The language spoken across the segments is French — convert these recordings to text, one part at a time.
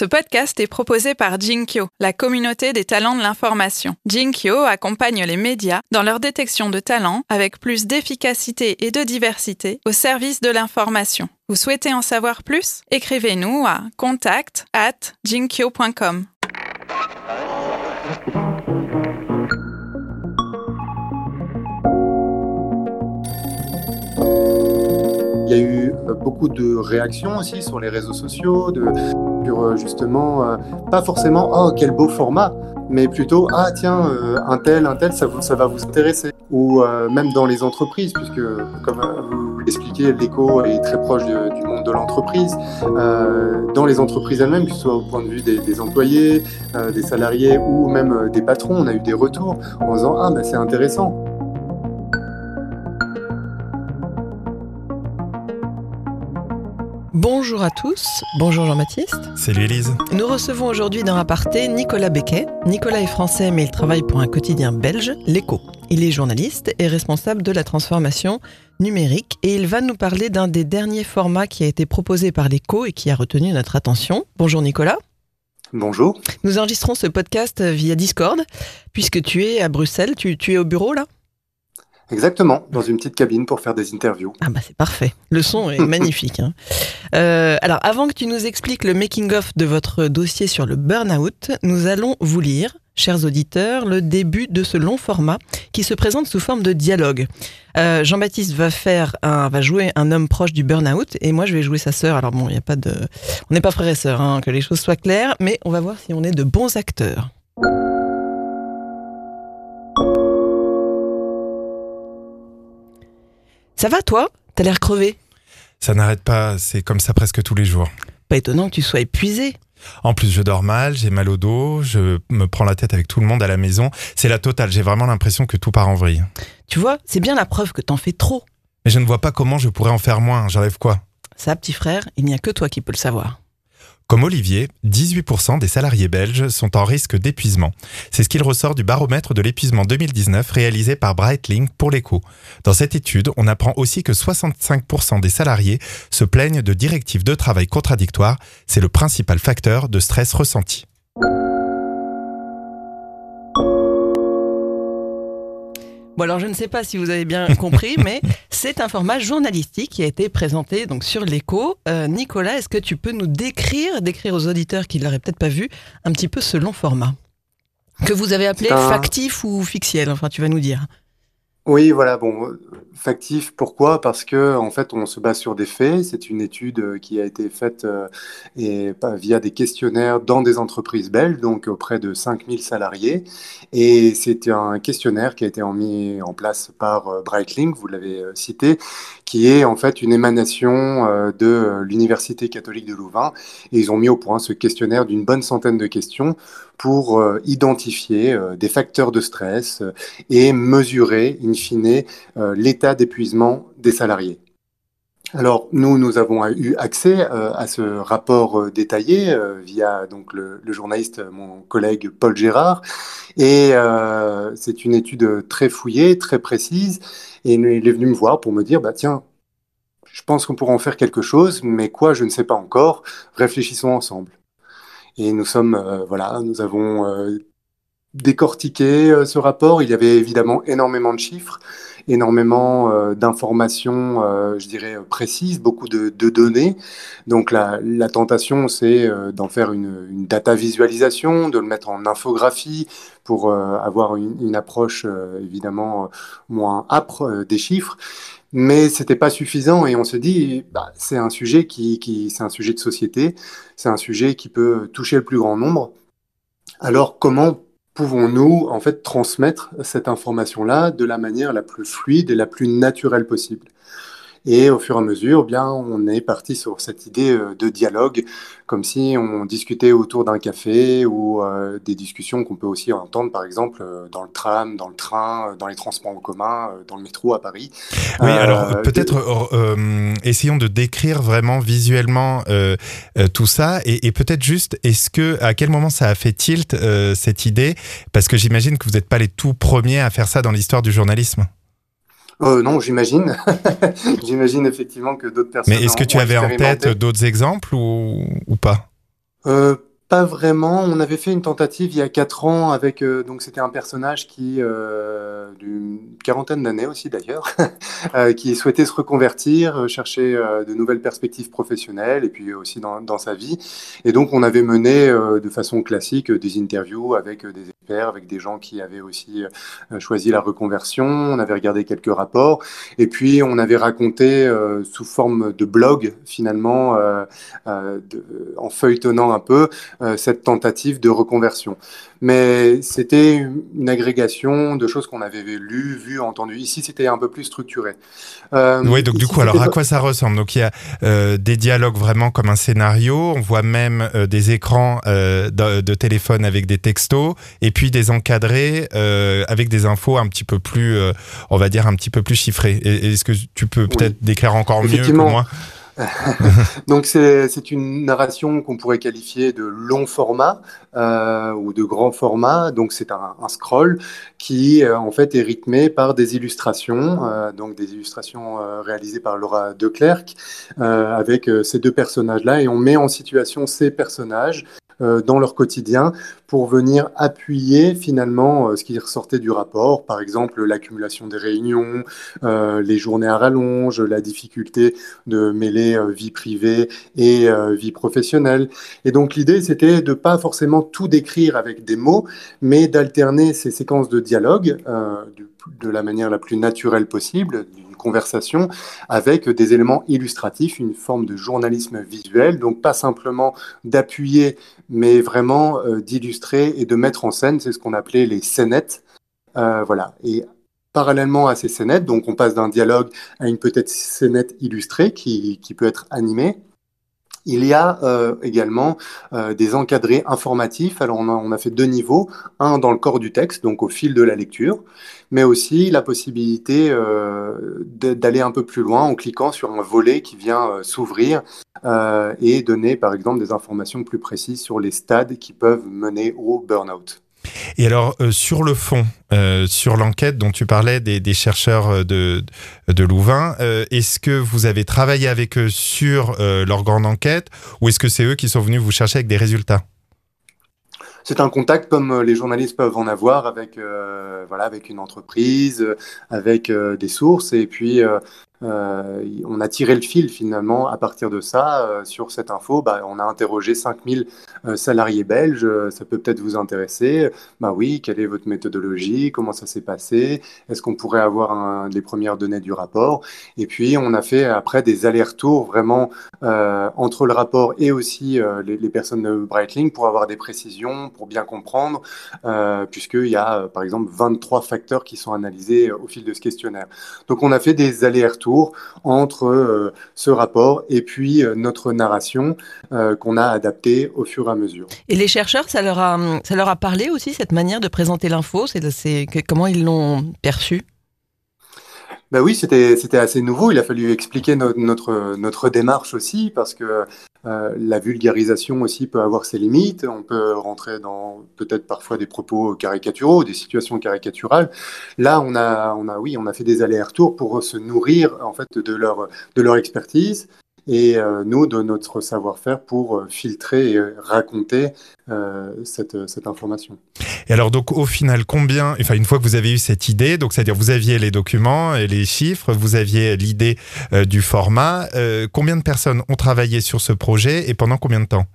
Ce podcast est proposé par Jinkyo, la communauté des talents de l'information. Jinkyo accompagne les médias dans leur détection de talents avec plus d'efficacité et de diversité au service de l'information. Vous souhaitez en savoir plus? Écrivez-nous à contact at jinkyo.com. beaucoup de réactions aussi sur les réseaux sociaux, de, sur euh, justement, euh, pas forcément oh quel beau format, mais plutôt ah tiens euh, un tel, un tel, ça, vous, ça va vous intéresser. Ou même dans les entreprises, puisque comme vous l'expliquez, l'écho est très proche du monde de l'entreprise. dans les entreprises elles-mêmes, que ce soit au point de vue des, employés, euh, des salariés ou même euh, des patrons, on a eu des retours en disant ah bah c'est intéressant. Bonjour à tous, bonjour Jean-Baptiste. Salut Élise. Nous recevons aujourd'hui dans Aparté Nicolas Becquet. Nicolas est français mais il travaille pour un quotidien belge, l'Echo. Il est journaliste et responsable de la transformation numérique et il va nous parler d'un des derniers formats qui a été proposé par l'Echo et qui a retenu notre attention. Bonjour Nicolas. Bonjour. Nous enregistrons ce podcast via Discord puisque tu es à Bruxelles, tu, tu es au bureau là? Exactement, dans une petite cabine pour faire des interviews. Ah bah c'est parfait. Le son est magnifique. hein. Euh, alors avant que tu nous expliques le making-of de votre dossier sur le burn-out, nous allons vous lire, chers auditeurs, le début de ce long format qui se présente sous forme de dialogue. Euh, Jean-Baptiste va faire un, va jouer un homme proche du burn-out et moi je vais jouer sa sœur. Alors bon, il y a pas de, on n'est pas frères et sœurs, hein, que les choses soient claires, mais on va voir si on est de bons acteurs. Ça va toi? T'as l'air crevé. Ça n'arrête pas, c'est comme ça presque tous les jours. Pas étonnant que tu sois épuisé. En plus, je dors mal, j'ai mal au dos, je me prends la tête avec tout le monde à la maison. C'est la totale, j'ai vraiment l'impression que tout part en vrille. Tu vois, c'est bien la preuve que t'en fais trop. Mais je ne vois pas comment je pourrais en faire moins, j'enlève quoi? Ça, petit frère, il n'y a que toi qui peux le savoir. Comme Olivier, 18% des salariés belges sont en risque d'épuisement. C'est ce qu'il ressort du baromètre de l'épuisement 2019 réalisé par Breitling pour l'écho. Dans cette étude, on apprend aussi que 65% des salariés se plaignent de directives de travail contradictoires. C'est le principal facteur de stress ressenti. Bon alors je ne sais pas si vous avez bien compris, mais c'est un format journalistique qui a été présenté donc sur l'écho. Euh, Nicolas, est-ce que tu peux nous décrire, décrire aux auditeurs qui ne l'auraient peut-être pas vu, un petit peu ce long format? Que vous avez appelé un- factif ou fictiel Enfin, tu vas nous dire. Oui, voilà, bon, factif, pourquoi? Parce que, en fait, on se base sur des faits. C'est une étude euh, qui a été faite euh, via des questionnaires dans des entreprises belges, donc auprès de 5000 salariés. Et c'est un questionnaire qui a été mis en place par euh, Breitling, vous l'avez cité, qui est en fait une émanation de l'Université catholique de Louvain. Et ils ont mis au point ce questionnaire d'une bonne centaine de questions pour identifier des facteurs de stress et mesurer, in euh, l'état d'épuisement des salariés. Alors, nous, nous avons eu accès euh, à ce rapport euh, détaillé via donc le, le journaliste, mon collègue Paul Gérard, et c'est une étude très fouillée, très précise, et il est venu me voir pour me dire, bah tiens, je pense qu'on pourra en faire quelque chose, mais quoi, je ne sais pas encore. Réfléchissons ensemble. Et nous sommes, voilà, nous avons décortiqué euh, ce rapport. Il y avait évidemment énormément de chiffres, énormément euh, d'informations, euh, je dirais, précises, beaucoup de, données. Donc la, tentation, c'est d'en faire une, data visualisation, de le mettre en infographie pour avoir une, approche évidemment moins âpre des chiffres. Mais c'était pas suffisant et on se dit, bah, c'est un sujet qui, qui, c'est un sujet de société, c'est un sujet qui peut toucher le plus grand nombre. Alors comment pouvons-nous en fait transmettre cette information-là de la manière la plus fluide et la plus naturelle possible? Et au fur et à mesure, bien, on est parti sur cette idée euh, de dialogue, comme si on discutait autour d'un café ou euh, des discussions qu'on peut aussi entendre, par exemple, euh, dans le tram, dans le train, dans les transports en commun, dans le métro à Paris. Oui, Euh, alors peut-être euh, essayons de décrire vraiment visuellement tout ça et, et peut-être juste est-ce que à quel moment ça a fait tilt cette idée? Parce que j'imagine que vous n'êtes pas les tout premiers à faire ça dans l'histoire du journalisme. Euh, non, j'imagine. J'imagine effectivement que d'autres personnes. Mais est-ce que tu avais en tête d'autres exemples ou, ou pas? Euh, pas vraiment. On avait fait une tentative il y a quatre ans avec euh, donc c'était un personnage qui euh, d'une quarantaine d'années aussi d'ailleurs, euh, qui souhaitait se reconvertir, euh, chercher euh, de nouvelles perspectives professionnelles et puis aussi dans, dans sa vie. Et donc on avait mené euh, de façon classique des interviews avec des experts, avec des gens qui avaient aussi choisi la reconversion. On avait regardé quelques rapports et puis on avait raconté sous forme de blog finalement de, en feuilletonnant un peu cette tentative de reconversion. Mais c'était une agrégation de choses qu'on avait lues, vues, entendues. Ici, c'était un peu plus structuré. Euh, oui, donc du coup, alors à quoi ça ressemble? Donc il y a euh, des dialogues vraiment comme un scénario. On voit même euh, des écrans euh, de, de, téléphone avec des textos, et puis des encadrés euh, avec des infos un petit peu plus, on va dire un petit peu plus chiffrées. Est-ce que tu peux peut-être oui. décrire encore mieux que moi? Donc c'est une narration qu'on pourrait qualifier de long format euh, ou de grand format. Donc c'est un, scroll qui euh, en fait est rythmé par des illustrations, euh, donc des illustrations réalisées par Laura Declercq avec ces deux personnages-là et on met en situation ces personnages dans leur quotidien pour venir appuyer finalement ce qui ressortait du rapport, par exemple l'accumulation des réunions, euh, les journées à rallonge, la difficulté de mêler euh, vie privée et euh, vie professionnelle. Et donc l'idée c'était de pas forcément tout décrire avec des mots, mais d'alterner ces séquences de dialogue de la manière la plus naturelle possible, d'une conversation, avec des éléments illustratifs, une forme de journalisme visuel, donc pas simplement d'appuyer, mais vraiment euh, d'illustrer et de mettre en scène, c'est ce qu'on appelait les scénettes. Euh, voilà. Et parallèlement à ces scénettes, donc on passe d'un dialogue à une peut-être scénette illustrée qui, qui peut être animée. Il y a euh, également euh, des encadrés informatifs. Alors on a, fait deux niveaux, un dans le corps du texte, donc au fil de la lecture, mais aussi la possibilité euh, d'aller un peu plus loin en cliquant sur un volet qui vient s'ouvrir et donner par exemple des informations plus précises sur les stades qui peuvent mener au burn-out. Et alors, euh, sur le fond, euh, sur l'enquête dont tu parlais des, chercheurs de, de Louvain, euh, est-ce que vous avez travaillé avec eux sur euh, leur grande enquête ou est-ce que c'est eux qui sont venus vous chercher avec des résultats? C'est un contact comme les journalistes peuvent en avoir avec euh, voilà avec une entreprise, avec euh, des sources et puis euh, euh, on a tiré le fil finalement à partir de ça euh, sur cette info. Bah, on a interrogé 5000 euh, salariés belges. Ça peut peut-être vous intéresser. Bah oui, quelle est votre méthodologie? Comment ça s'est passé? Est-ce qu'on pourrait avoir les premières données du rapport? Et puis on a fait après des allers-retours vraiment euh, entre le rapport et aussi euh, les, les, personnes de Breitling pour avoir des précisions, pour bien comprendre, puisqu'il y a par exemple 23 facteurs qui sont analysés au fil de ce questionnaire. Donc on a fait des allers-retours entre euh, ce rapport et puis euh, notre narration euh, qu'on a adaptée au fur et à mesure. Et les chercheurs, ça leur a, ça leur a parlé aussi, cette manière de présenter l'info? C'est comment ils l'ont perçu? Ben oui, c'était assez nouveau. Il a fallu expliquer no notre notre démarche aussi parce que euh, la vulgarisation aussi peut avoir ses limites. On peut rentrer dans peut-être parfois des propos caricaturaux, des situations caricaturales. Là, on a on a oui, on a fait des allers-retours pour se nourrir en fait de leur de leur expertise et euh, nous de notre savoir-faire pour euh, filtrer et raconter euh, cette, cette, information. Et alors donc au final combien, enfin une fois que vous avez eu cette idée, donc c'est-à-dire vous aviez les documents et les chiffres, vous aviez l'idée du format, combien de personnes ont travaillé sur ce projet et pendant combien de temps?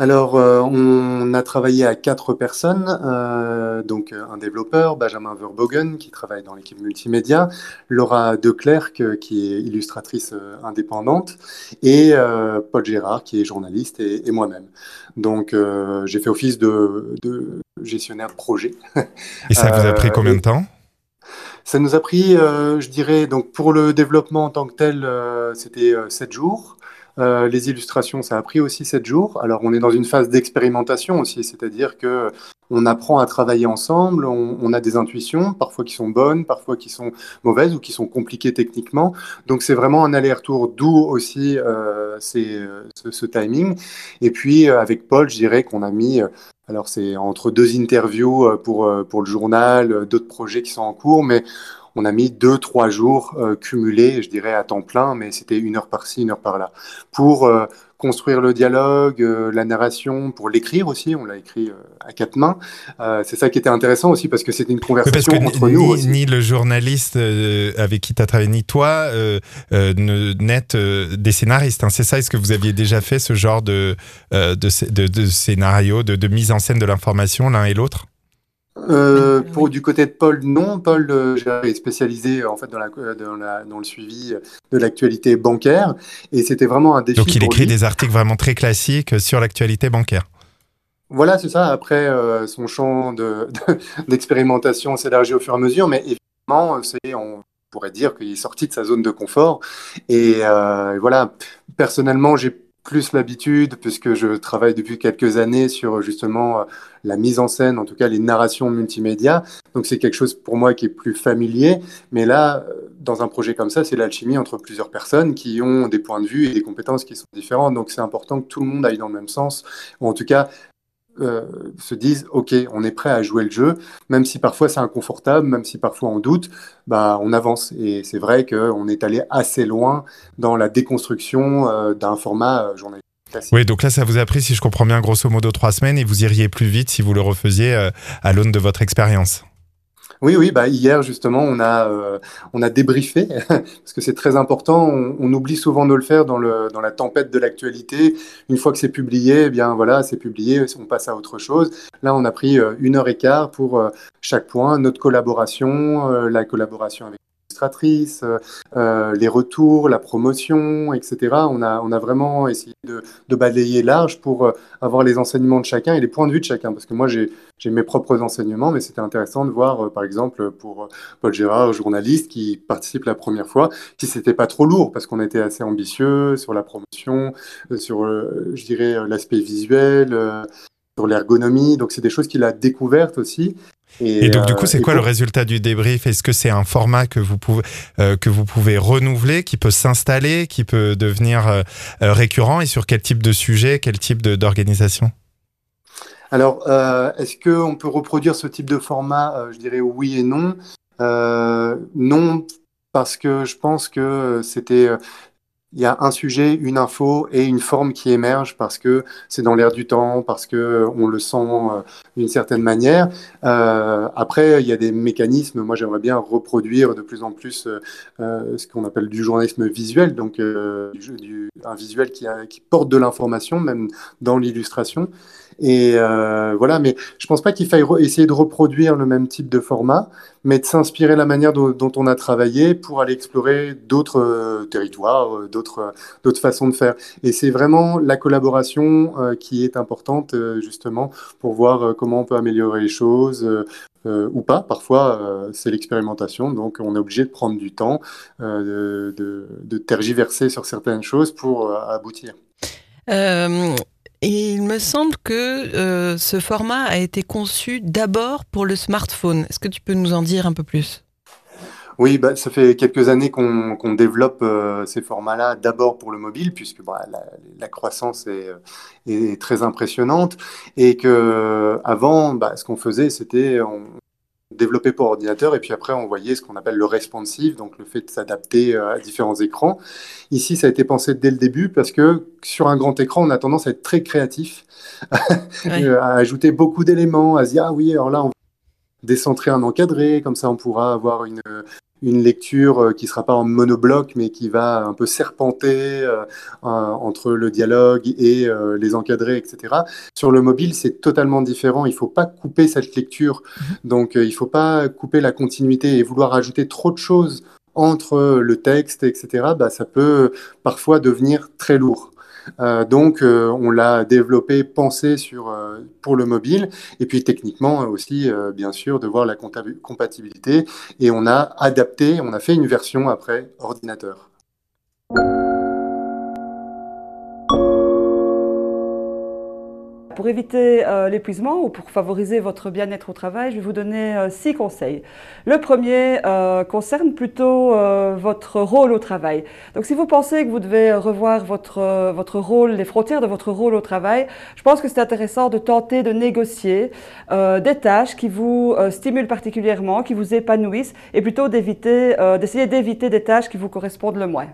Alors, euh, on a travaillé à quatre personnes, euh, donc un développeur, Benjamin Verbogen, qui travaille dans l'équipe multimédia, Laura Declercq, qui est illustratrice euh, indépendante, et euh, Paul Gérard, qui est journaliste, et, et moi-même. Donc, euh, j'ai fait office de, de, gestionnaire projet. Et ça vous a pris combien de temps? Ça nous a pris, je dirais, donc pour le développement en tant que tel, c'était sept jours. Euh, les illustrations, ça a pris aussi sept jours. Alors, on est dans une phase d'expérimentation aussi, c'est-à-dire que on apprend à travailler ensemble, on, a des intuitions, parfois qui sont bonnes, parfois qui sont mauvaises ou qui sont compliquées techniquement. Donc, c'est vraiment un aller-retour, d'où aussi euh, ce, ce, timing. Et puis, euh, avec Paul, je dirais qu'on a mis alors c'est entre deux interviews pour, pour le journal, d'autres projets qui sont en cours, mais on a mis deux, trois jours cumulés, je dirais à temps plein, mais c'était une heure par-ci, une heure par-là, pour construire le dialogue, euh, la narration, pour l'écrire aussi. On l'a écrit euh, à quatre mains. Euh, c'est ça qui était intéressant aussi parce que c'était une conversation entre ni, nous. Aussi. Ni le journaliste avec qui tu as travaillé, ni toi n'êtes des scénaristes. Hein. C'est ça Est-ce que vous aviez déjà fait ce genre de, de, de, de scénario, de, de mise en scène de l'information l'un et l'autre? Euh, pour du côté de Paul, non. Paul euh, est spécialisé en fait dans, la, dans, la, dans le suivi de l'actualité bancaire, et c'était vraiment un défi. Donc il écrit lui. des articles vraiment très classiques sur l'actualité bancaire. Voilà, c'est ça. Après, euh, son champ d'expérimentation de, s'élargit au fur et à mesure, mais évidemment, c'est on pourrait dire qu'il est sorti de sa zone de confort. Et euh, voilà, personnellement, j'ai plus l'habitude, puisque je travaille depuis quelques années sur justement la mise en scène, en tout cas les narrations multimédia. Donc c'est quelque chose pour moi qui est plus familier. Mais là, dans un projet comme ça, c'est l'alchimie entre plusieurs personnes qui ont des points de vue et des compétences qui sont différentes. Donc c'est important que tout le monde aille dans le même sens, ou en tout cas euh, se disent ok on est prêt à jouer le jeu même si parfois c'est inconfortable même si parfois on doute bah on avance et c'est vrai qu'on est allé assez loin dans la déconstruction euh, d'un format euh, Classique. Oui, donc là, ça vous a pris, si je comprends bien, grosso modo trois semaines et vous iriez plus vite si vous le refaisiez à l'aune de votre expérience. Oui, oui, bah hier justement, on a, euh, on a débriefé, parce que c'est très important, on, oublie souvent de le faire dans, le, dans la tempête de l'actualité. Une fois que c'est publié, eh bien voilà, c'est publié, on passe à autre chose. Là, on a pris euh, une heure et quart pour euh, chaque point, notre collaboration, euh, la collaboration avec illustratrice, euh, les retours, la promotion, etc. On a, vraiment essayé de, balayer large pour euh, avoir les enseignements de chacun et les points de vue de chacun. Parce que moi, j'ai mes propres enseignements, mais c'était intéressant de voir, euh, par exemple, pour Paul Gérard, journaliste qui participe la première fois, si c'était pas trop lourd, parce qu'on était assez ambitieux sur la promotion, sur, je dirais, l'aspect visuel, sur l'ergonomie. Donc, c'est des choses qu'il a découvertes aussi. Et, et, donc, du coup, c'est quoi pour... le résultat du débrief? Est-ce que c'est un format que vous pouvez, euh, que vous pouvez renouveler, qui peut s'installer, qui peut devenir euh, récurrent? Et sur quel type de sujet, quel type d'organisation? Alors, euh, est-ce qu'on peut reproduire ce type de format? Je dirais oui et non. non, parce que je pense que c'était il y a un sujet, une info et une forme qui émerge parce que c'est dans l'air du temps, parce que on le sent euh, d'une certaine manière. Euh, après, il y a des mécanismes. Moi, j'aimerais bien reproduire de plus en plus euh, ce qu'on appelle du journalisme visuel, donc euh, un visuel qui porte de l'information, même dans l'illustration. Et euh, voilà, mais je pense pas qu'il faille essayer de reproduire le même type de format, mais de s'inspirer la manière dont, on a travaillé pour aller explorer d'autres euh, territoires, euh, d'autres d'autres façons de faire. Et c'est vraiment la collaboration qui est importante justement pour voir comment on peut améliorer les choses. ou pas, parfois c'est l'expérimentation, donc on est obligé de prendre du temps, de, tergiverser sur certaines choses pour aboutir. Il me semble que euh, ce format a été conçu d'abord pour le smartphone. Est-ce que tu peux nous en dire un peu plus? Oui, bah, ça fait quelques années qu'on qu développe euh, ces formats-là, d'abord pour le mobile, puisque bah, la, croissance est, très impressionnante, et que avant, bah, ce qu'on faisait, c'était développé pour ordinateur et puis après on voyait ce qu'on appelle le responsive, donc le fait de s'adapter à différents écrans. Ici, ça a été pensé dès le début parce que sur un grand écran, on a tendance à être très créatif, oui. à ajouter beaucoup d'éléments, à se dire ah oui, alors là on va décentrer un encadré, comme ça on pourra avoir une, une lecture qui ne sera pas en monobloc, mais qui va un peu serpenter euh, entre le dialogue et euh, les encadrés, etc. Sur le mobile, c'est totalement différent. Il ne faut pas couper cette lecture. Donc, euh, il ne faut pas couper la continuité et vouloir ajouter trop de choses entre le texte, etc. Bah, ça peut parfois devenir très lourd. Euh, donc, euh, on l'a développé, pensé sur, euh, pour le mobile, et puis techniquement aussi, bien sûr, de voir la compatibilité. Et on a adapté, on a fait une version après ordinateur. Pour éviter euh, l'épuisement ou pour favoriser votre bien-être au travail, je vais vous donner euh, six conseils. Le premier euh, concerne plutôt votre rôle au travail. Donc si vous pensez que vous devez revoir votre, votre rôle, les frontières de votre rôle au travail, je pense que c'est intéressant de tenter de négocier des tâches qui vous stimulent particulièrement, qui vous épanouissent, et plutôt d'essayer d'éviter des tâches qui vous correspondent le moins.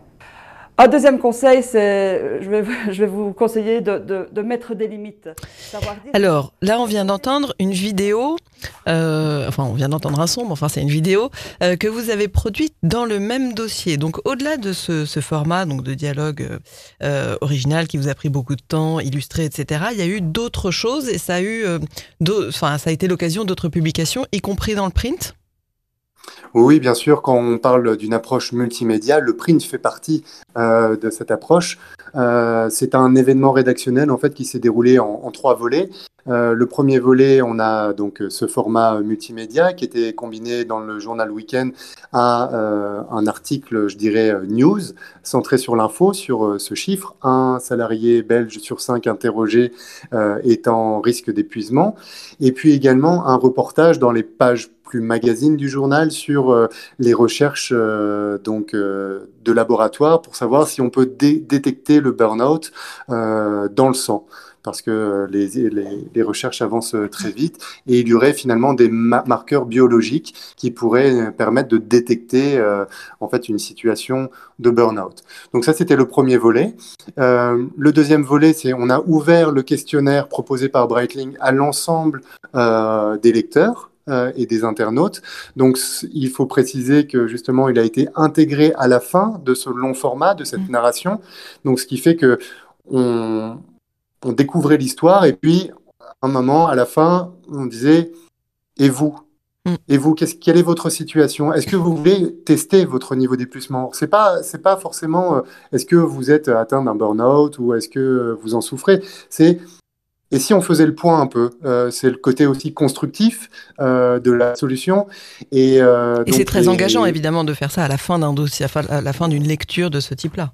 Un deuxième conseil, c'est, je vais, je vais vous conseiller de, de, mettre des limites. Alors, là, on vient d'entendre une vidéo, euh, enfin, on vient d'entendre un son, mais enfin, c'est une vidéo euh, que vous avez produite dans le même dossier. Donc, au-delà de ce, format donc de dialogue euh, original qui vous a pris beaucoup de temps, illustré, etc., il y a eu d'autres choses et ça a eu, euh, ça a été l'occasion d'autres publications, y compris dans le print. Oui, bien sûr, quand on parle d'une approche multimédia, le print fait partie euh, de cette approche. Euh, c'est un événement rédactionnel en fait qui s'est déroulé en, trois volets. Euh, le premier volet, on a donc ce format multimédia qui était combiné dans le journal Weekend à un article, je dirais, news, centré sur l'info, sur ce chiffre. Un salarié belge sur cinq interrogés est en risque d'épuisement. Et puis également un reportage dans les pages plus magazine du journal sur euh, les recherches euh, donc euh, de laboratoire pour savoir si on peut détecter le burn-out dans le sang parce que les, les, recherches avancent très vite et il y aurait finalement des marqueurs biologiques qui pourraient permettre de détecter en fait une situation de burn-out. Donc ça c'était le premier volet. Le deuxième volet c'est on a ouvert le questionnaire proposé par Breitling à l'ensemble des lecteurs euh, et des internautes. Donc, il faut préciser que justement, il a été intégré à la fin de ce long format, de cette mmh. narration. Donc, ce qui fait que on, on découvrait l'histoire et puis, un moment, à la fin, on disait Et vous mmh. et vous, quelle est votre situation? Est-ce que vous voulez tester votre niveau d'épuisement? C'est pas, c'est pas forcément. Euh, est-ce que vous êtes atteint d'un burn-out ou est-ce que vous en souffrez? C'est et si on faisait le point un peu, euh, c'est le côté aussi constructif euh, de la solution. Et, euh, et c'est très engageant, évidemment, de faire ça à la fin d'un dossier, à la fin d'une lecture de ce type-là.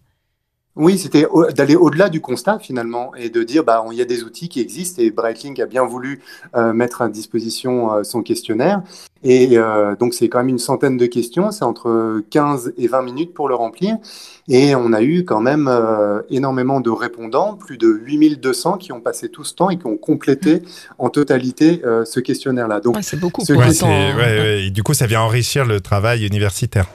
Oui, c'était d'aller au-delà du constat finalement et de dire bah il y a des outils qui existent et Breitling a bien voulu euh, mettre à disposition euh, son questionnaire et euh, donc c'est quand même une centaine de questions, c'est entre 15 et 20 minutes pour le remplir et on a eu quand même énormément de répondants, plus de 8200 qui ont passé tout ce temps et qui ont complété en totalité ce questionnaire-là. Donc c'est beaucoup. Ouais, ouais, ouais, du coup ça vient enrichir le travail universitaire.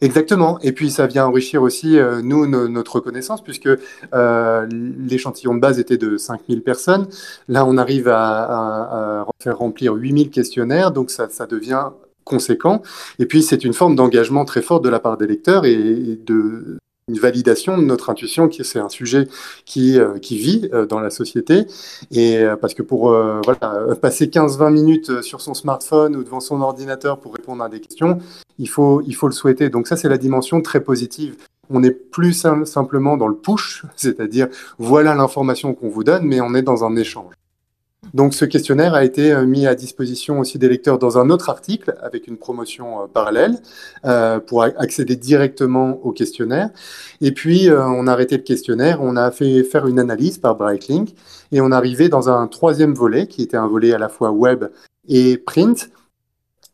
Exactement. Et puis ça vient enrichir aussi, euh, nous, notre connaissance, puisque euh, l'échantillon de base était de 5000 personnes. Là, on arrive à, à, faire remplir 8000 questionnaires, donc ça, ça devient conséquent. Et puis, c'est une forme d'engagement très forte de la part des lecteurs et de, une validation de notre intuition, qui c'est un sujet qui, euh, qui vit euh, dans la société. Et euh, parce que pour voilà, passer 15-20 minutes sur son smartphone ou devant son ordinateur pour répondre à des questions, il faut, il faut le souhaiter. Donc ça, c'est la dimension très positive. On n'est plus simplement dans le push, c'est-à-dire voilà l'information qu'on vous donne, mais on est dans un échange. Donc ce questionnaire a été euh, mis à disposition aussi des lecteurs dans un autre article avec une promotion euh, parallèle euh, pour accéder directement au questionnaire. Et puis on a arrêté le questionnaire, on a fait faire une analyse par Brightlink et on arrivé dans un troisième volet qui était un volet à la fois web et print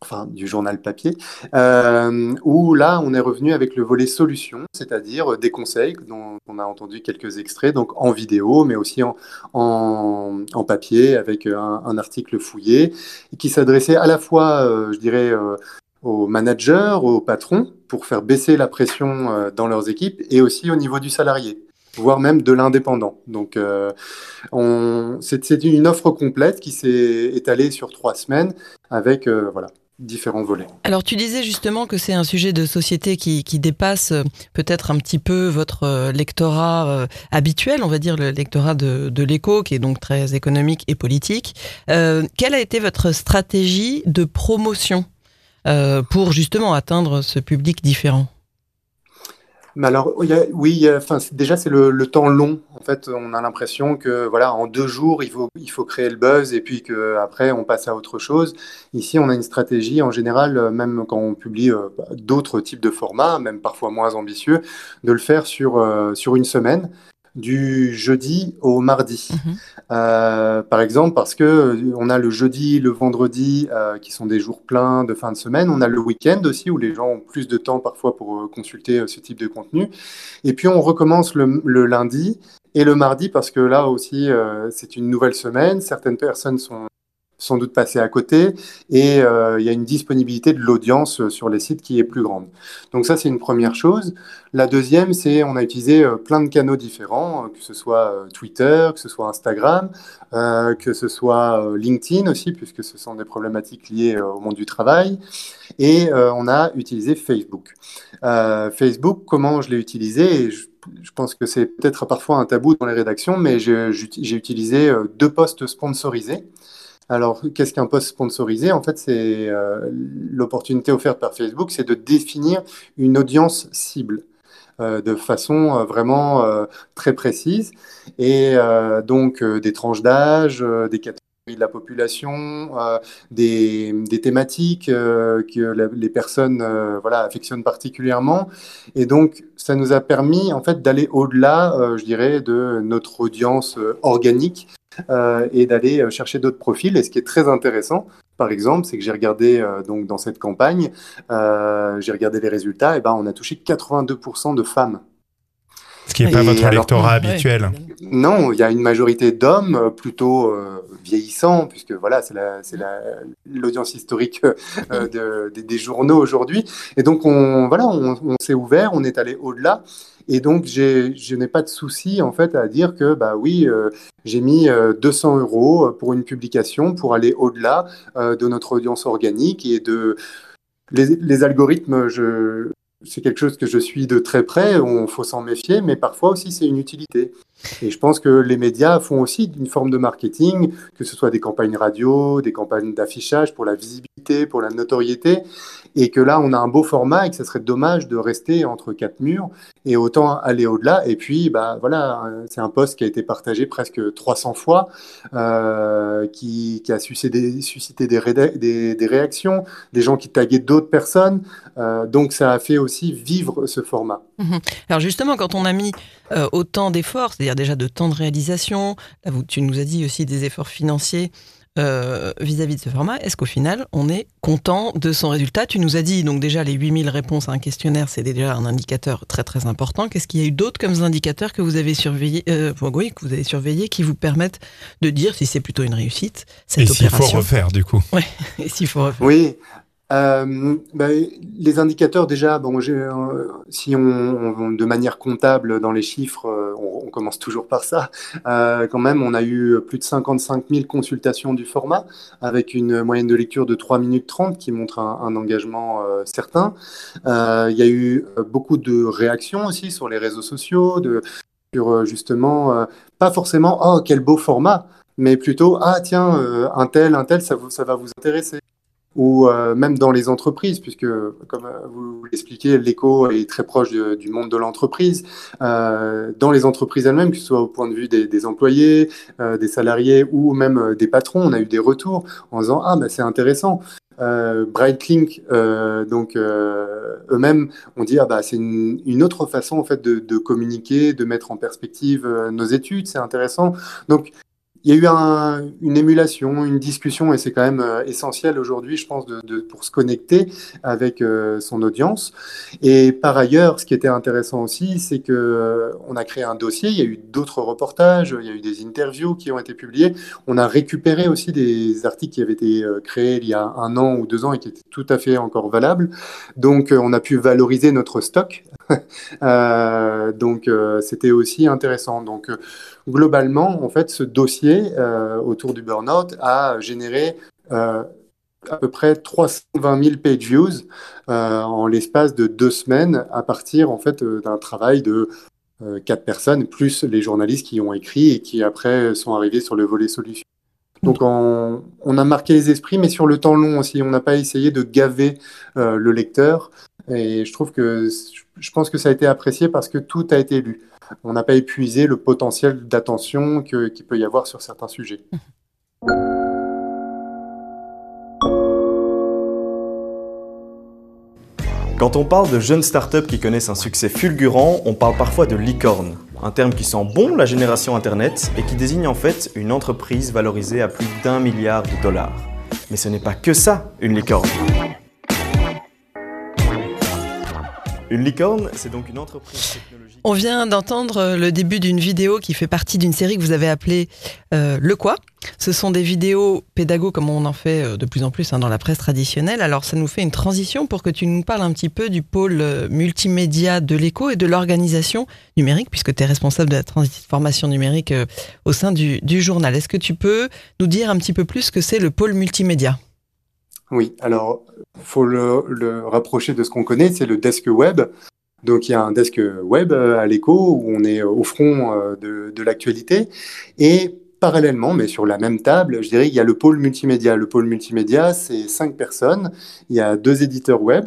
enfin du journal papier, euh, où là on est revenu avec le volet solution, c'est-à-dire des conseils dont on a entendu quelques extraits, donc en vidéo, mais aussi en, en, en papier avec un, article fouillé, qui s'adressait à la fois, euh, je dirais, euh, aux managers, aux patrons, pour faire baisser la pression euh, dans leurs équipes, et aussi au niveau du salarié voire même de l'indépendant. Donc, euh, c'est une offre complète qui s'est étalée sur trois semaines avec euh, voilà, différents volets. Alors tu disais justement que c'est un sujet de société qui, qui dépasse euh, peut-être un petit peu votre euh, lectorat euh, habituel, on va dire le lectorat de, de l'écho, qui est donc très économique et politique. Quelle a été votre stratégie de promotion pour justement atteindre ce public différent? Alors, oui, enfin, déjà, c'est le, temps long. En fait, on a l'impression que, voilà, en deux jours, il faut, il faut créer le buzz et puis qu'après, on passe à autre chose. Ici, on a une stratégie, en général, même quand on publie euh, d'autres types de formats, même parfois moins ambitieux, de le faire sur, euh, sur une semaine. Du jeudi au mardi. Mhm. Euh, par exemple, parce que euh, on a le jeudi, le vendredi, euh, qui sont des jours pleins de fin de semaine. On a le week-end aussi, où les gens ont plus de temps parfois pour consulter ce type de contenu. Et puis on recommence le, le lundi et le mardi, parce que là aussi, euh, c'est une nouvelle semaine. Certaines personnes sont sans doute passées à côté et euh, il y a une disponibilité de l'audience euh, sur les sites qui est plus grande. Donc ça, c'est une première chose. La deuxième, c'est on a utilisé euh, plein de canaux différents, que ce soit Twitter, que ce soit Instagram, que ce soit LinkedIn aussi, puisque ce sont des problématiques liées au monde du travail. Et on a utilisé Facebook. Facebook, comment je l'ai utilisé? Je, je pense que c'est peut-être parfois un tabou dans les rédactions, mais j'ai utilisé deux posts sponsorisés. Alors, qu'est-ce qu'un post sponsorisé? En fait, c'est euh, l'opportunité offerte par Facebook, c'est de définir une audience cible euh, de façon euh, vraiment euh, très précise. Et donc, des tranches d'âge, des catégories de la population, des, des thématiques que les personnes voilà, affectionnent particulièrement. Et donc, ça nous a permis en fait d'aller au-delà, je dirais, de notre audience organique euh, et d'aller euh, chercher d'autres profils. Et ce qui est très intéressant, par exemple, c'est que j'ai regardé euh, donc dans cette campagne, j'ai regardé les résultats, et ben on a touché 82% de femmes. Ce qui n'est pas votre alors- électorat Ouais, habituel. Non, il y a une majorité d'hommes euh, plutôt euh, vieillissants, puisque voilà, c'est la, c'est la, l'audience historique euh, de- des, des journaux aujourd'hui. Et donc, on, voilà, on, on s'est ouvert, on est allé au-delà. Et donc, j'ai, je n'ai pas de souci, en fait, à dire que, bah oui, euh, j'ai mis euh, 200 euros pour une publication pour aller au-delà euh, de notre audience organique et de... Les, les algorithmes, je, c'est quelque chose que je suis de très près, il faut s'en méfier, mais parfois aussi c'est une utilité. Et je pense que les médias font aussi une forme de marketing, que ce soit des campagnes radio, des campagnes d'affichage pour la visibilité, pour la notoriété, et que là on a un beau format et que ce serait dommage de rester entre quatre murs et autant aller au-delà. Et puis, bah voilà, c'est un post qui a été partagé presque 300 fois, euh, qui, a suscité, suscité des réactions, des gens qui taguaient d'autres personnes. Euh, donc ça a fait aussi vivre ce format. Alors justement, quand on a mis euh, autant d'efforts, c'est-à-dire déjà de temps de réalisation, là vous, tu nous as dit aussi des efforts financiers euh, vis-à-vis de ce format, est-ce qu'au final on est content de son résultat? Tu nous as dit donc déjà les 8000 réponses à un questionnaire, c'est déjà un indicateur très très important. Qu'est-ce qu'il y a eu d'autres comme indicateurs que vous avez surveillés, euh, oui, que vous avez surveillés, qui vous permettent de dire si c'est plutôt une réussite cette Et s'il faut refaire, du coup. et s'il faut refaire. Oui. Euh, ben, les indicateurs déjà, bon, euh, si on, de manière comptable dans les chiffres, euh, on, commence toujours par ça. Quand même, on a eu plus de 55 000 consultations du format, avec une moyenne de lecture de 3 minutes 30 qui montre un, un engagement certain. Il y a eu beaucoup de réactions aussi sur les réseaux sociaux, de, sur justement, pas forcément, oh, quel beau format, mais plutôt, ah tiens, un tel, un tel, ça, vous, ça va vous intéresser ou euh, même dans les entreprises, puisque comme euh, vous l'expliquez, l'éco est très proche du monde de l'entreprise. Euh, dans les entreprises elles-mêmes, que ce soit au point de vue des, des employés, euh, des salariés ou même euh, des patrons, on a eu des retours en disant ah bah c'est intéressant. Euh, Brightlink, donc eux-mêmes ont dit ah bah c'est une, une autre façon en fait de, de communiquer, de mettre en perspective nos études, c'est intéressant. Donc il y a eu un- une émulation, une discussion, et c'est quand même euh, essentiel aujourd'hui, je pense, de, de- pour se connecter avec euh, son audience. Et par ailleurs, ce qui était intéressant aussi, c'est que euh, on a créé un dossier. Il y a eu d'autres reportages, il y a eu des interviews qui ont été publiées. On a récupéré aussi des articles qui avaient été créés il y a un an ou deux ans et qui étaient tout à fait encore valables. Donc, on a pu valoriser notre stock. Euh, donc, euh, c'était aussi intéressant. Donc, euh, globalement, en fait, ce dossier autour du burn-out a généré à peu près 320 000 page views en l'espace de deux semaines à partir en fait d'un travail de quatre personnes plus les journalistes qui ont écrit et qui après sont arrivés sur le volet solution. Donc on, a marqué les esprits, mais sur le temps long aussi. On n'a pas essayé de gaver le lecteur. Et je trouve que pense que ça a été apprécié parce que tout a été lu. On n'a pas épuisé le potentiel d'attention que- qu'il peut y avoir sur certains sujets. Quand on parle de jeunes startups qui connaissent un succès fulgurant, on parle parfois de licorne, un terme qui sent bon la génération Internet et qui désigne en fait une entreprise valorisée à plus d'un milliard de dollars. Mais ce n'est pas que ça, une licorne. Une licorne, c'est donc une entreprise technologique. On vient d'entendre le début d'une vidéo qui fait partie d'une série que vous avez appelée euh, Le Quoi Ce sont des vidéos pédago comme on en fait euh, de plus en plus hein, dans la presse traditionnelle. Alors ça nous fait une transition pour que tu nous parles un petit peu du pôle euh, multimédia de l'écho et de l'organisation numérique, puisque tu es responsable de la transformation numérique au sein du journal. Est-ce que tu peux nous dire un petit peu plus ce que c'est le pôle multimédia? Oui, alors faut le, rapprocher de ce qu'on connaît, c'est le desk web. Donc il y a un desk web à l'écho où on est au front de, de l'actualité et parallèlement, mais sur la même table, je dirais, il y a le pôle multimédia. Le pôle multimédia, c'est cinq personnes. Il y a deux éditeurs web.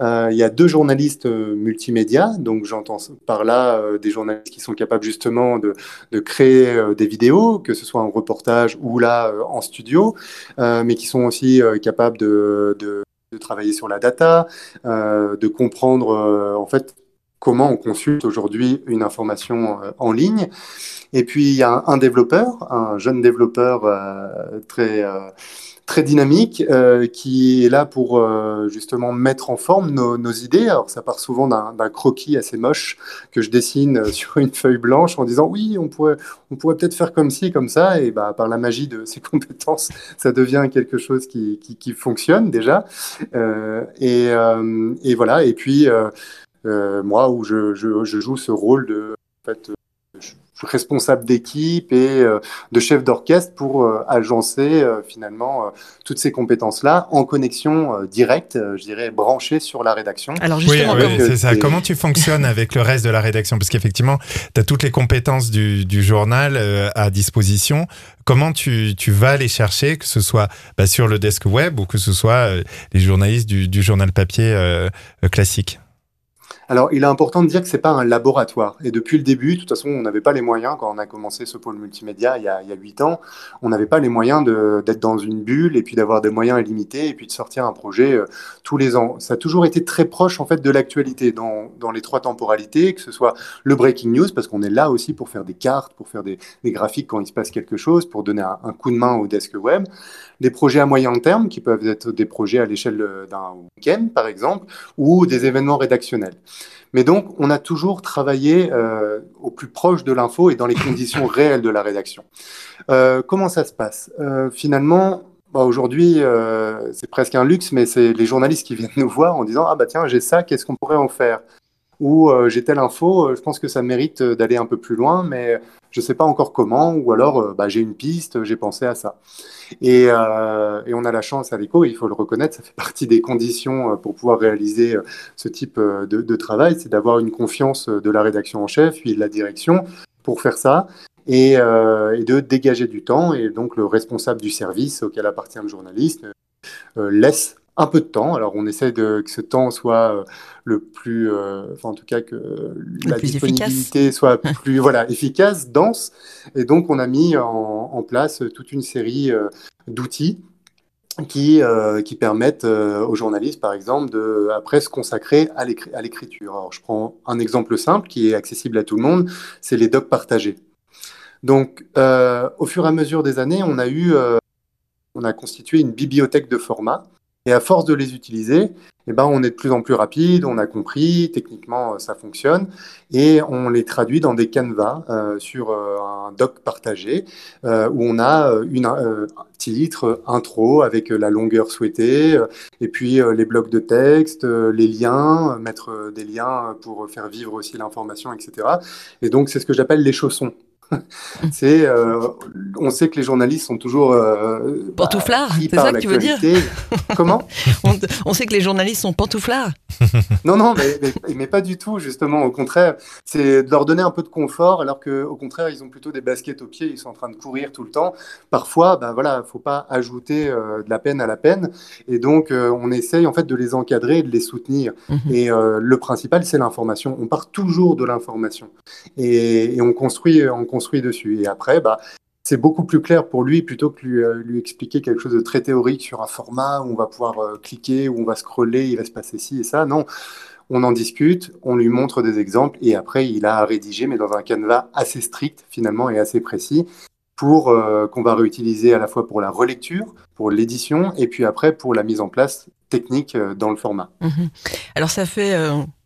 Euh, il y a deux journalistes euh, multimédia, donc j'entends par là euh, des journalistes qui sont capables justement de, créer des vidéos, que ce soit en reportage ou là en studio, mais qui sont aussi capables de, travailler sur la data, de comprendre en fait comment on consulte aujourd'hui une information en ligne. Et puis il y a un, développeur, un jeune développeur très très dynamique euh, qui est là pour euh, justement mettre en forme nos, nos, idées. Alors ça part souvent d'un croquis assez moche que je dessine euh, sur une feuille blanche en disant oui, on pourrait, on pourrait peut-être faire comme ci, comme ça, et bah, par la magie de ces compétences, ça devient quelque chose qui, qui, qui fonctionne déjà. Euh, et, euh, et, voilà, et puis euh, moi où je, je, je, joue ce rôle de en fait, responsable d'équipe et euh, de chef d'orchestre pour euh, agencer euh, finalement toutes ces compétences-là en connexion directe, je dirais branchée sur la rédaction. Alors justement, oui, oui, c'est ça. Comment tu fonctionnes avec le reste de la rédaction? Parce qu'effectivement, tu as toutes les compétences du, du journal à disposition. Comment tu, tu, vas les chercher, que ce soit bah, sur le desk web ou que ce soit les journalistes du, du journal papier euh, classique? Alors, il est important de dire que c'est pas un laboratoire. Et depuis le début, de toute façon, on n'avait pas les moyens, quand on a commencé ce pôle multimédia il y a huit ans, on n'avait pas les moyens d'être dans une bulle et puis d'avoir des moyens illimités et puis de sortir un projet euh, tous les ans. Ça a toujours été très proche, en fait, de l'actualité dans, les trois temporalités, que ce soit le breaking news, parce qu'on est là aussi pour faire des cartes, pour faire des, graphiques quand il se passe quelque chose, pour donner un, un coup de main au desk web des projets à moyen terme, qui peuvent être des projets à l'échelle d'un week-end, par exemple, ou des événements rédactionnels. Mais donc, on a toujours travaillé euh, au plus proche de l'info et dans les conditions réelles de la rédaction. Euh, comment ça se passe? Euh, Finalement, bah aujourd'hui, c'est presque un luxe, mais c'est les journalistes qui viennent nous voir en disant Ah bah tiens, j'ai ça, qu'est-ce qu'on pourrait en faire? Ou j'ai telle info, je pense que ça mérite d'aller un peu plus loin, mais je ne sais pas encore comment, ou alors euh, bah, j'ai une piste, j'ai pensé à ça. Et, euh, on a la chance à l'écho, il faut le reconnaître, ça fait partie des conditions euh, pour pouvoir réaliser ce type de, travail, c'est d'avoir une confiance de la rédaction en chef, puis de la direction pour faire ça. Et, de dégager du temps. Et donc le responsable du service auquel appartient le journaliste laisse un peu de temps. Alors on essaie de, que ce temps soit le plus, euh, enfin en tout cas que le la disponibilité efficace. soit plus voilà efficace, dense. Et donc on a mis en, en place toute une série euh, d'outils qui, euh, qui permettent euh, aux journalistes, par exemple, de après se consacrer à l'écriture. Alors je prends un exemple simple qui est accessible à tout le monde, c'est les docs partagés. Donc euh, au fur et à mesure des années, on a eu on a constitué une bibliothèque de formats et à force de les utiliser, eh ben, on est de plus en plus rapide, on a compris, techniquement ça fonctionne, et on les traduit dans des canevas euh, sur euh, un doc partagé, euh, où on a une, un titre, intro avec la longueur souhaitée, et puis les blocs de texte, les liens, mettre des liens pour faire vivre aussi l'information, etc. Et donc c'est ce que j'appelle les chaussons. c'est, euh, on sait que les journalistes sont toujours euh, pantouflards. Bah, c'est ça que tu veux dire Comment on, on, sait que les journalistes sont pantouflards. non, non, mais, mais, mais, pas du tout. Justement, au contraire, c'est de leur donner un peu de confort, alors que, au contraire, ils ont plutôt des baskets aux pieds. Ils sont en train de courir tout le temps. Parfois, ben voilà, faut pas ajouter euh, de la peine à la peine, et donc euh, on essaye en fait de les encadrer et de les soutenir. Mm -hmm. Et euh, le principal, c'est l'information. On part toujours de l'information, et, et, on construit, on construit construit dessus. Et après, bah, c'est beaucoup plus clair pour lui plutôt que lui, euh, lui, expliquer quelque chose de très théorique sur un format où on va pouvoir euh, cliquer, où on va scroller, il va se passer ci et ça. Non, on en discute, on lui montre des exemples et après il a à rédiger, mais dans un canevas assez strict finalement et assez précis pour euh, qu'on va réutiliser à la fois pour la relecture, pour l'édition et puis après pour la mise en place technique dans le format. Mhm. Alors ça fait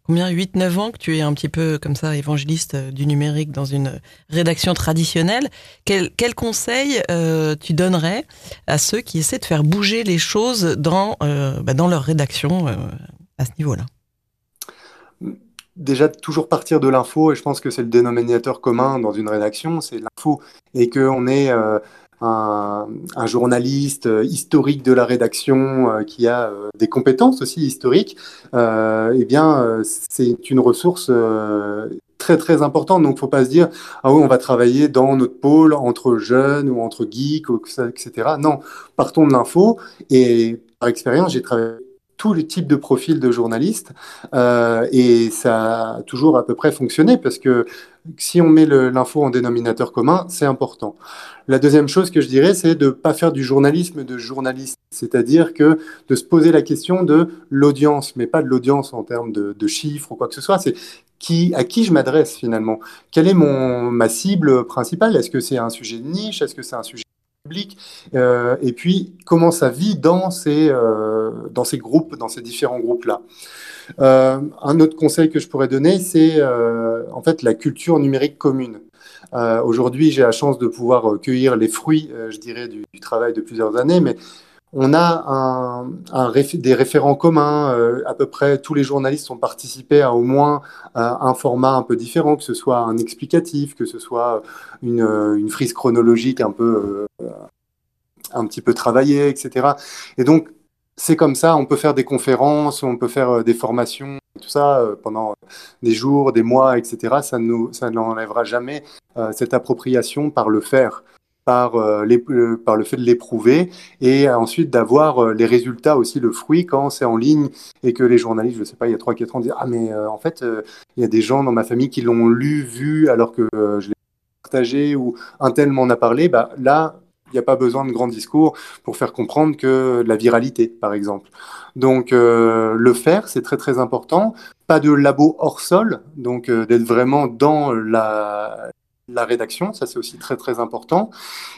combien 8-9 ans que tu es un petit peu comme ça évangéliste euh, du numérique dans une rédaction traditionnelle. Quel, quel conseil euh, tu donnerais à ceux qui essaient de faire bouger les choses dans, euh, bah, dans leur rédaction à ce niveau-là? Déjà, toujours partir de l'info, et je pense que c'est le dénominateur commun dans une rédaction, c'est l'info, et qu'on est un, journaliste euh, historique de la rédaction euh, qui a euh, des compétences aussi historiques, eh bien, c'est une ressource très très importante. Donc, faut pas se dire ah oui, on va travailler dans notre pôle entre jeunes ou entre geeks, etc. Non, partons de l'info. Et par expérience, j'ai travaillé tous les types de profils de journalistes et ça a toujours à peu près fonctionné parce que si on met l'info en dénominateur commun, c'est important. La deuxième chose que je dirais, c'est de ne pas faire du journalisme de journaliste, c'est-à-dire que de se poser la question de l'audience, mais pas de l'audience en termes de, chiffres ou quoi que ce soit. C'est qui, à qui je m'adresse finalement? Quelle est mon, ma cible principale? Est-ce que c'est un sujet de niche? Est-ce que c'est un sujet euh, Et puis, comment ça vit dans ces, euh, dans ces groupes, dans ces différents groupes-là euh, un autre conseil que je pourrais donner, c'est en fait la culture numérique commune. Aujourd'hui, j'ai la chance de pouvoir cueillir les fruits, je dirais, du, travail de plusieurs années, mais on a un, des référents communs. à peu près tous les journalistes ont participé à au moins un format un peu différent, que ce soit un explicatif, que ce soit une, frise chronologique un peu, un petit peu travaillée, etc. Et donc, c'est comme ça, on peut faire des conférences, on peut faire des formations tout ça euh, pendant des jours, des mois, etc., ça, nous, ça n'enlèvera jamais euh, cette appropriation par le faire, par, euh, les, par le fait de l'éprouver et ensuite d'avoir les résultats aussi, le fruit quand c'est en ligne et que les journalistes, je ne sais pas, il y a 3-4 ans, disent Ah, mais en fait, il y a des gens dans ma famille qui l'ont lu, vu, alors que je l'ai partagé ou un tel m'en a parlé. Bah, là, il n'y a pas besoin de grands discours pour faire comprendre que la viralité, par exemple. Donc, euh, le faire, c'est très très important. Pas de labo hors sol, donc euh, d'être vraiment dans la, la rédaction, ça c'est aussi très très important.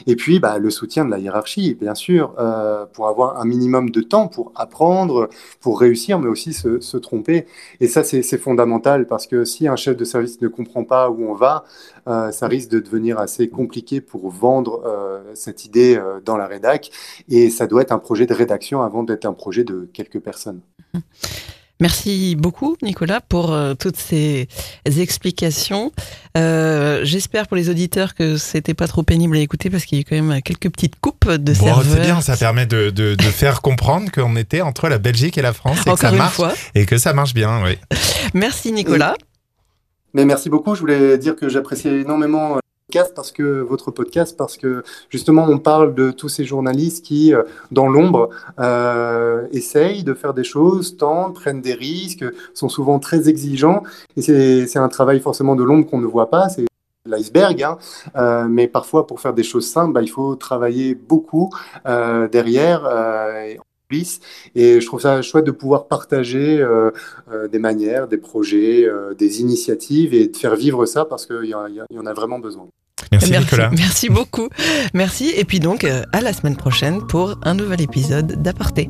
Et puis bah, le soutien de la hiérarchie, bien sûr, euh, pour avoir un minimum de temps pour apprendre, pour réussir, mais aussi se, tromper. Et ça c'est fondamental parce que si un chef de service ne comprend pas où on va, euh, ça risque de devenir assez compliqué pour vendre euh, cette idée dans la rédac. Et ça doit être un projet de rédaction avant d'être un projet de quelques personnes. Merci beaucoup, Nicolas, pour euh, toutes ces explications. Euh, j'espère pour les auditeurs que c'était pas trop pénible à écouter parce qu'il y a quand même quelques petites coupes de bon, C'est bien, ça permet de, de, de faire comprendre qu'on était entre la Belgique et la France et que ça marche et que ça marche bien. Oui. Merci, Nicolas. Mais merci beaucoup. Je voulais dire que j'appréciais énormément parce que votre podcast parce que justement on parle de tous ces journalistes qui euh, dans l'ombre euh, essayent de faire des choses, tentent, prennent des risques, sont souvent très exigeants c'est un travail forcément de l'ombre qu'on ne voit pas. C'est l'iceberg, hein. euh, mais parfois pour faire des choses simples, bah, il faut travailler beaucoup derrière. Et je trouve ça chouette de pouvoir partager des manières, des projets, des initiatives et de faire vivre ça parce qu'il y, en a vraiment besoin. Merci, Nicolas. Merci beaucoup. Merci. Et puis donc, à la semaine prochaine pour un nouvel épisode d'Aparté.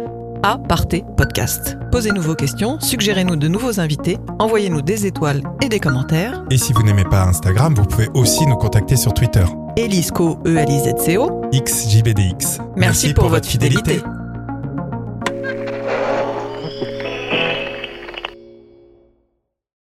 à Partez Podcast. Posez-nous vos questions, suggérez-nous de nouveaux invités, envoyez-nous des étoiles et des commentaires. Et si vous n'aimez pas Instagram, vous pouvez aussi nous contacter sur Twitter. Elisco, E-L-I-Z-C-O. XJBDX. Merci, pour, votre fidélité.